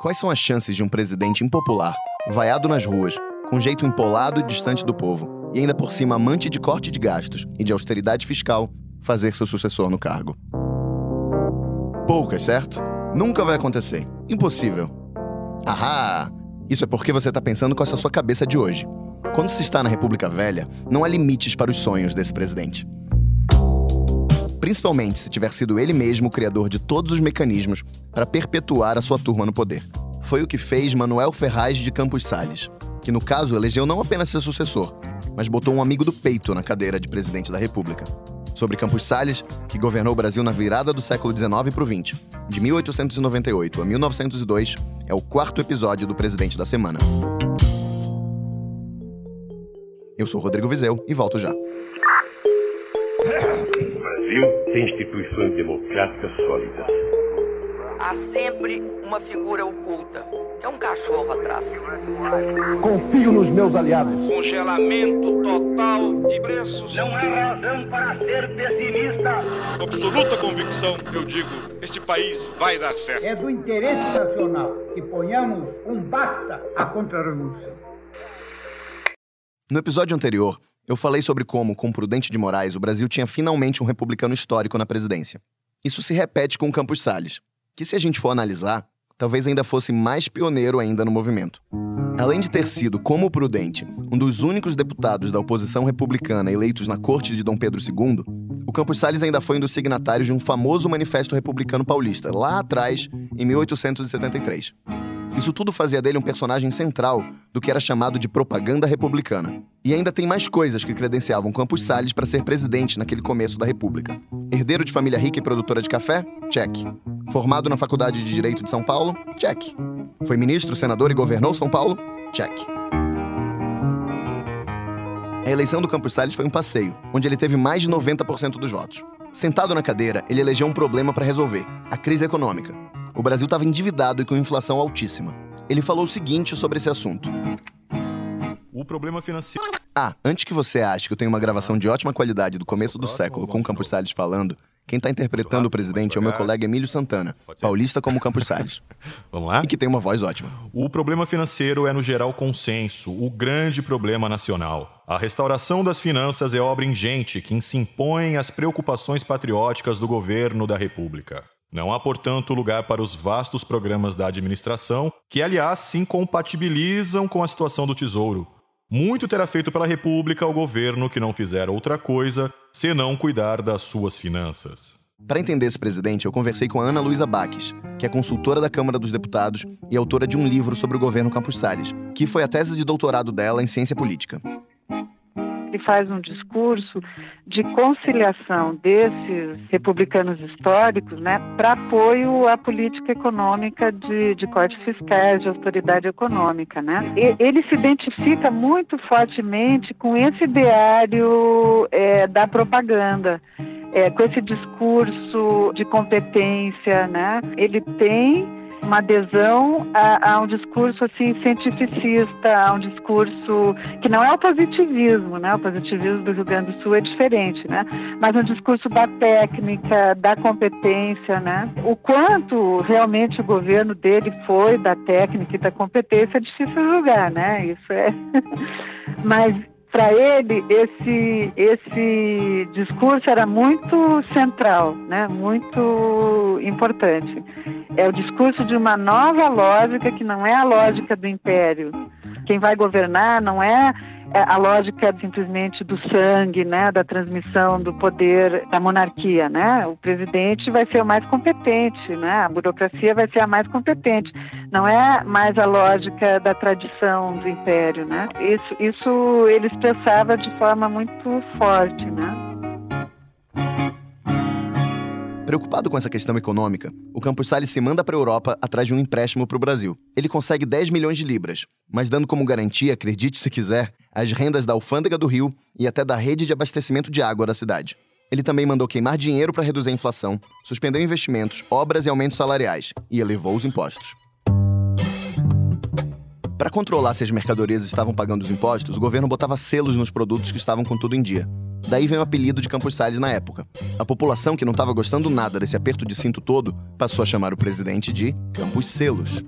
Quais são as chances de um presidente impopular, vaiado nas ruas, com jeito empolado e distante do povo, e ainda por cima amante de corte de gastos e de austeridade fiscal, fazer seu sucessor no cargo? Poucas, certo? Nunca vai acontecer. Impossível. Ahá! Isso é porque você está pensando com essa sua cabeça de hoje. Quando se está na República Velha, não há limites para os sonhos desse presidente. Principalmente se tiver sido ele mesmo o criador de todos os mecanismos para perpetuar a sua turma no poder. Foi o que fez Manuel Ferraz de Campos Salles, que no caso elegeu não apenas seu sucessor, mas botou um amigo do peito na cadeira de presidente da República. Sobre Campos Salles, que governou o Brasil na virada do século XIX para o XX, de 1898 a 1902, é o quarto episódio do Presidente da Semana. Eu sou Rodrigo Vizeu e volto já. Brasil tem instituições democráticas sólidas. Há sempre uma figura oculta. É um cachorro atrás. Confio nos meus aliados. Congelamento total de preços. Não há razão para ser pessimista. Com absoluta convicção, eu digo: este país vai dar certo. É do interesse nacional que ponhamos um basta à contra-revolução. No episódio anterior, eu falei sobre como, com Prudente de Moraes, o Brasil tinha finalmente um republicano histórico na presidência. Isso se repete com Campos Salles, que, se a gente for analisar, talvez ainda fosse mais pioneiro ainda no movimento. Além de ter sido, como Prudente, um dos únicos deputados da oposição republicana eleitos na corte de Dom Pedro II, o Campos Salles ainda foi um dos signatários de um famoso Manifesto Republicano Paulista, lá atrás, em 1873. Isso tudo fazia dele um personagem central do que era chamado de propaganda republicana. E ainda tem mais coisas que credenciavam Campos Salles para ser presidente naquele começo da República. Herdeiro de família rica e produtora de café? Check. Formado na Faculdade de Direito de São Paulo? Check. Foi ministro, senador e governou São Paulo? Check. A eleição do Campos Salles foi um passeio, onde ele teve mais de 90% dos votos. Sentado na cadeira, ele elegeu um problema para resolver: a crise econômica. O Brasil estava endividado e com inflação altíssima. Ele falou o seguinte sobre esse assunto. O problema financeiro. Ah, antes que você ache que eu tenho uma gravação de ótima qualidade do começo do século com Campos Salles falando, quem está interpretando o presidente é o meu colega Emílio Santana, paulista como Campos Salles. Vamos lá? E que tem uma voz ótima. O problema financeiro é, no geral, consenso, o grande problema nacional. A restauração das finanças é obra ingente que se impõe às preocupações patrióticas do governo da República. Não há, portanto, lugar para os vastos programas da administração, que, aliás, se incompatibilizam com a situação do Tesouro. Muito terá feito pela República o governo que não fizer outra coisa senão cuidar das suas finanças. Para entender esse presidente, eu conversei com a Ana Luísa Baques, que é consultora da Câmara dos Deputados e autora de um livro sobre o governo Campos Salles, que foi a tese de doutorado dela em ciência política faz um discurso de conciliação desses republicanos históricos né, para apoio à política econômica de, de cortes fiscais, de autoridade econômica. Né? E, ele se identifica muito fortemente com esse ideário é, da propaganda. É, com esse discurso de competência, né? Ele tem uma adesão a, a, um discurso assim cientificista, a um discurso que não é o positivismo, né? O positivismo do Rio Grande do Sul é diferente, né? Mas um discurso da técnica, da competência, né? O quanto realmente o governo dele foi da técnica e da competência é difícil julgar, né? Isso é. Mas para ele esse esse discurso era muito central, né? Muito importante. É o discurso de uma nova lógica que não é a lógica do império. Quem vai governar não é é a lógica simplesmente do sangue, né, da transmissão do poder da monarquia, né? O presidente vai ser o mais competente, né? A burocracia vai ser a mais competente. Não é mais a lógica da tradição do império, né? Isso, isso ele expressava de forma muito forte, né? Preocupado com essa questão econômica, o Campos Salles se manda para a Europa atrás de um empréstimo para o Brasil. Ele consegue 10 milhões de libras, mas dando como garantia, acredite se quiser, as rendas da alfândega do Rio e até da rede de abastecimento de água da cidade. Ele também mandou queimar dinheiro para reduzir a inflação, suspendeu investimentos, obras e aumentos salariais e elevou os impostos. Para controlar se as mercadorias estavam pagando os impostos, o governo botava selos nos produtos que estavam com tudo em dia. Daí vem o apelido de Campos Salles na época. A população, que não estava gostando nada desse aperto de cinto todo, passou a chamar o presidente de Campos Selos.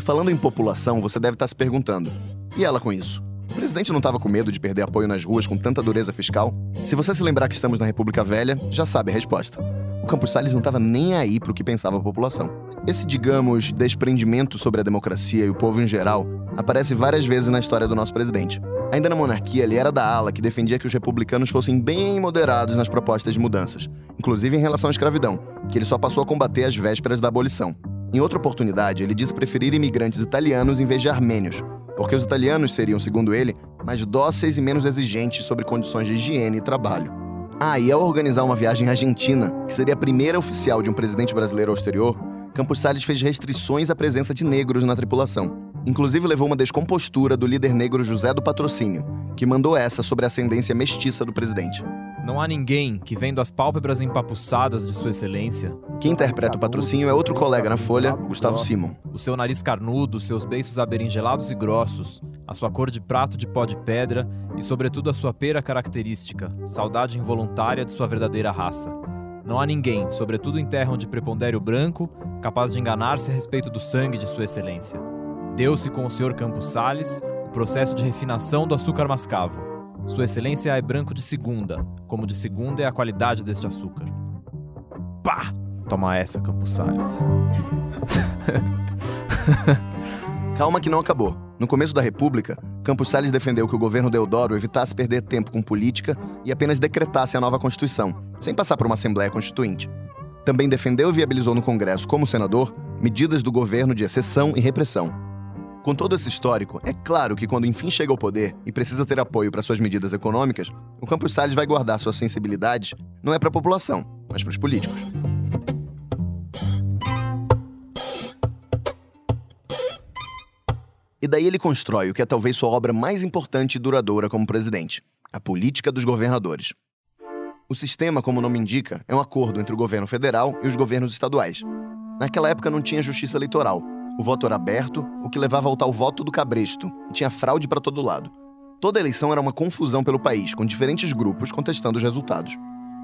falando em população, você deve estar se perguntando: e ela com isso? O presidente não estava com medo de perder apoio nas ruas com tanta dureza fiscal? Se você se lembrar que estamos na República Velha, já sabe a resposta. O Campos Salles não estava nem aí para o que pensava a população. Esse, digamos, desprendimento sobre a democracia e o povo em geral aparece várias vezes na história do nosso presidente. Ainda na monarquia, ele era da ala que defendia que os republicanos fossem bem moderados nas propostas de mudanças, inclusive em relação à escravidão, que ele só passou a combater às vésperas da abolição. Em outra oportunidade, ele disse preferir imigrantes italianos em vez de armênios, porque os italianos seriam, segundo ele, mais dóceis e menos exigentes sobre condições de higiene e trabalho. Ah, e ao organizar uma viagem à Argentina, que seria a primeira oficial de um presidente brasileiro ao exterior, Campos Salles fez restrições à presença de negros na tripulação. Inclusive levou uma descompostura do líder negro José do Patrocínio, que mandou essa sobre a ascendência mestiça do presidente. Não há ninguém que, vendo as pálpebras empapuçadas de Sua Excelência. Quem interpreta o patrocínio é outro colega na Folha, Gustavo Simon. O seu nariz carnudo, seus beiços aberinjelados e grossos, a sua cor de prato de pó de pedra e, sobretudo, a sua pera característica, saudade involuntária de sua verdadeira raça. Não há ninguém, sobretudo em terra onde prepondere o branco, capaz de enganar-se a respeito do sangue de Sua Excelência. Deu-se com o Sr. Campos Sales o processo de refinação do açúcar mascavo. Sua Excelência é branco de segunda, como de segunda é a qualidade deste açúcar. Pá! Toma essa, Campos Sales. Calma que não acabou. No começo da República, Campos Salles defendeu que o governo Deodoro evitasse perder tempo com política e apenas decretasse a nova Constituição, sem passar por uma Assembleia Constituinte. Também defendeu e viabilizou no Congresso, como senador, medidas do governo de exceção e repressão, com todo esse histórico, é claro que quando enfim chega ao poder e precisa ter apoio para suas medidas econômicas, o Campos Salles vai guardar suas sensibilidades não é para a população, mas para os políticos. E daí ele constrói o que é talvez sua obra mais importante e duradoura como presidente: a política dos governadores. O sistema, como o nome indica, é um acordo entre o governo federal e os governos estaduais. Naquela época não tinha justiça eleitoral, o voto era aberto, o que levava ao tal voto do cabresto, e tinha fraude para todo lado. Toda eleição era uma confusão pelo país, com diferentes grupos contestando os resultados.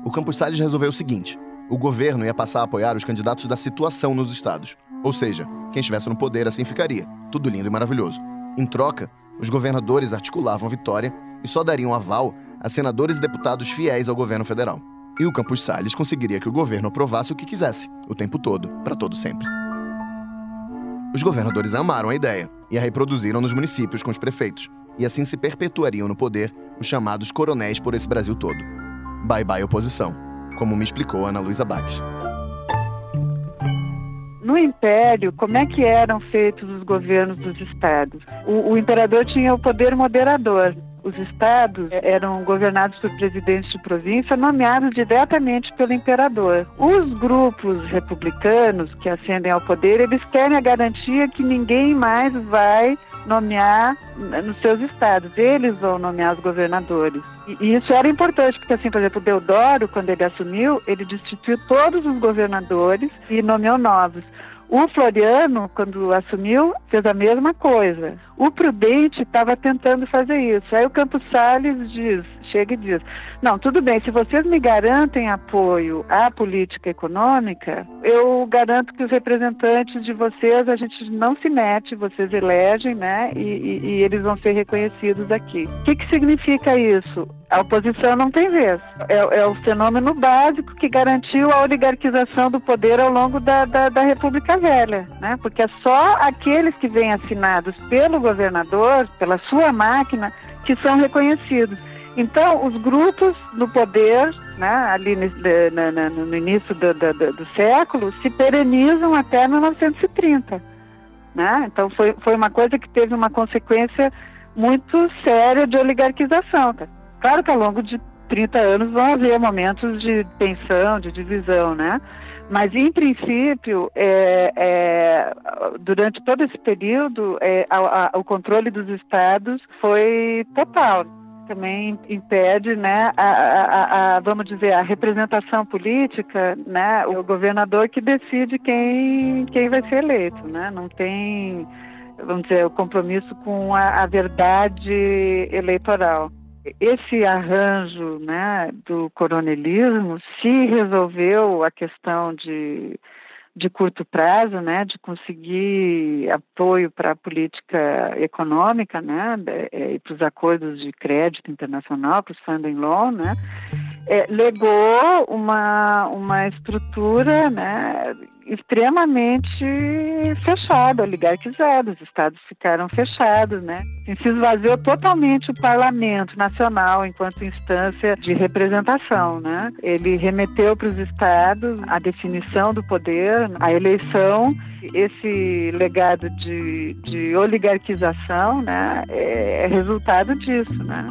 O Campos Salles resolveu o seguinte: o governo ia passar a apoiar os candidatos da situação nos estados. Ou seja, quem estivesse no poder assim ficaria. Tudo lindo e maravilhoso. Em troca, os governadores articulavam a vitória e só dariam aval a senadores e deputados fiéis ao governo federal. E o Campos Salles conseguiria que o governo aprovasse o que quisesse, o tempo todo, para todo sempre. Os governadores amaram a ideia e a reproduziram nos municípios com os prefeitos, e assim se perpetuariam no poder os chamados coronéis por esse Brasil todo. Bye bye oposição, como me explicou Ana Luísa Baques. No Império, como é que eram feitos os governos dos estados? O, o imperador tinha o poder moderador, os estados eram governados por presidentes de província nomeados diretamente pelo imperador. Os grupos republicanos que ascendem ao poder, eles querem a garantia que ninguém mais vai nomear nos seus estados. Eles vão nomear os governadores. E isso era importante, porque assim, por exemplo, Deodoro, quando ele assumiu, ele destituiu todos os governadores e nomeou novos. O Floriano, quando assumiu, fez a mesma coisa. O Prudente estava tentando fazer isso. Aí o Campos Salles diz: chega e diz: Não, tudo bem, se vocês me garantem apoio à política econômica, eu garanto que os representantes de vocês, a gente não se mete, vocês elegem, né? E, e, e eles vão ser reconhecidos aqui. O que, que significa isso? A oposição não tem vez. É, é, o fenômeno básico que garantiu a oligarquização do poder ao longo da, da, da República Velha, né? Porque é só aqueles que vêm assinados pelo governador, pela sua máquina, que são reconhecidos. Então, os grupos no poder, né, ali no, no, no início do, do, do, século, se perenizam até 1930. Né? Então, foi, foi uma coisa que teve uma consequência muito séria de oligarquização. Tá? Claro que ao longo de 30 anos vão haver momentos de tensão, de divisão, né? Mas, em princípio, é, é, durante todo esse período, é, a, a, o controle dos estados foi total também impede, né, a, a, vamos dizer, a representação política, né, o governador que decide quem, quem vai ser eleito, né, não tem, vamos dizer, o compromisso com a verdade eleitoral. Esse arranjo, né, do coronelismo, se resolveu a questão de de curto prazo, né, de conseguir apoio para a política econômica, né, e para os acordos de crédito internacional, para os funding loan, né, é, legou uma, uma estrutura, né, extremamente fechada, oligarquizada. Os estados ficaram fechados, né? Se esvaziou totalmente o parlamento nacional enquanto instância de representação, né? Ele remeteu para os estados a definição do poder, a eleição. Esse legado de, de oligarquização, né, é resultado disso, né?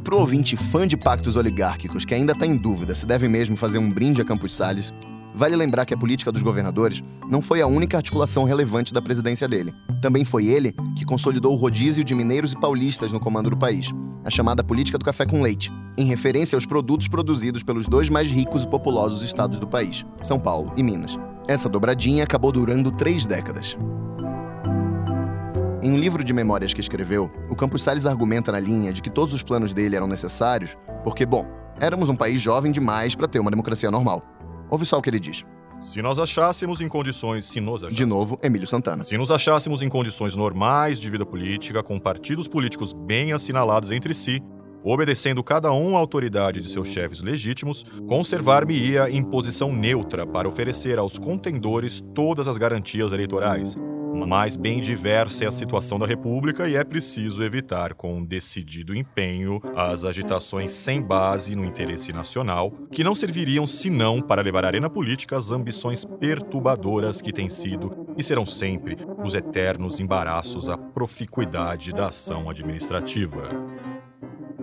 E para o ouvinte fã de pactos oligárquicos que ainda está em dúvida se deve mesmo fazer um brinde a Campos Salles, vale lembrar que a política dos governadores não foi a única articulação relevante da presidência dele. Também foi ele que consolidou o rodízio de mineiros e paulistas no comando do país, a chamada política do café com leite, em referência aos produtos produzidos pelos dois mais ricos e populosos estados do país, São Paulo e Minas. Essa dobradinha acabou durando três décadas. Em um livro de memórias que escreveu, o Campos Salles argumenta na linha de que todos os planos dele eram necessários porque, bom, éramos um país jovem demais para ter uma democracia normal. Ouve só o que ele diz. Se nós achássemos em condições. Se nos achássemos, De novo, Emílio Santana. Se nos achássemos em condições normais de vida política, com partidos políticos bem assinalados entre si, obedecendo cada um à autoridade de seus chefes legítimos, conservar-me-ia em posição neutra para oferecer aos contendores todas as garantias eleitorais, mas bem diversa é a situação da República e é preciso evitar com decidido empenho as agitações sem base no interesse nacional, que não serviriam senão para levar à arena política as ambições perturbadoras que têm sido e serão sempre os eternos embaraços à proficuidade da ação administrativa.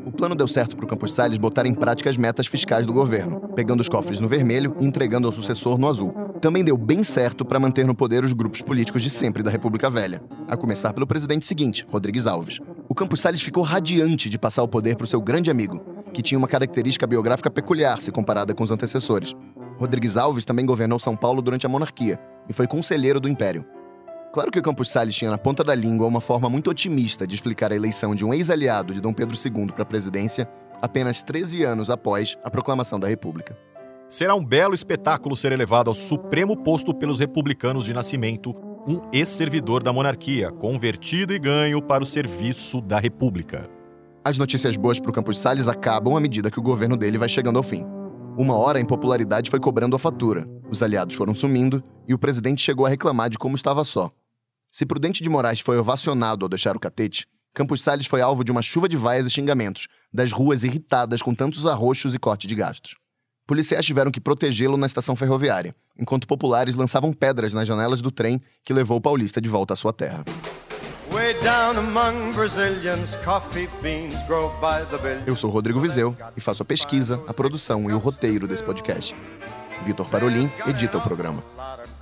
O plano deu certo para o Campos Salles botar em prática as metas fiscais do governo, pegando os cofres no vermelho e entregando ao sucessor no azul. Também deu bem certo para manter no poder os grupos políticos de sempre da República Velha, a começar pelo presidente seguinte, Rodrigues Alves. O Campos Salles ficou radiante de passar o poder para o seu grande amigo, que tinha uma característica biográfica peculiar se comparada com os antecessores. Rodrigues Alves também governou São Paulo durante a monarquia e foi conselheiro do Império. Claro que o Campos Salles tinha na ponta da língua uma forma muito otimista de explicar a eleição de um ex-aliado de Dom Pedro II para a presidência apenas 13 anos após a proclamação da República. Será um belo espetáculo ser elevado ao supremo posto pelos republicanos de nascimento um ex-servidor da monarquia, convertido e ganho para o serviço da República. As notícias boas para o Campos Salles acabam à medida que o governo dele vai chegando ao fim. Uma hora a impopularidade foi cobrando a fatura, os aliados foram sumindo e o presidente chegou a reclamar de como estava só. Se Prudente de Moraes foi ovacionado ao deixar o catete, Campos Salles foi alvo de uma chuva de vaias e xingamentos, das ruas irritadas com tantos arroxos e corte de gastos. Policiais tiveram que protegê-lo na estação ferroviária, enquanto populares lançavam pedras nas janelas do trem que levou o paulista de volta à sua terra. Eu sou Rodrigo Vizeu e faço a pesquisa, a produção e o roteiro desse podcast. Vitor Parolin edita o programa.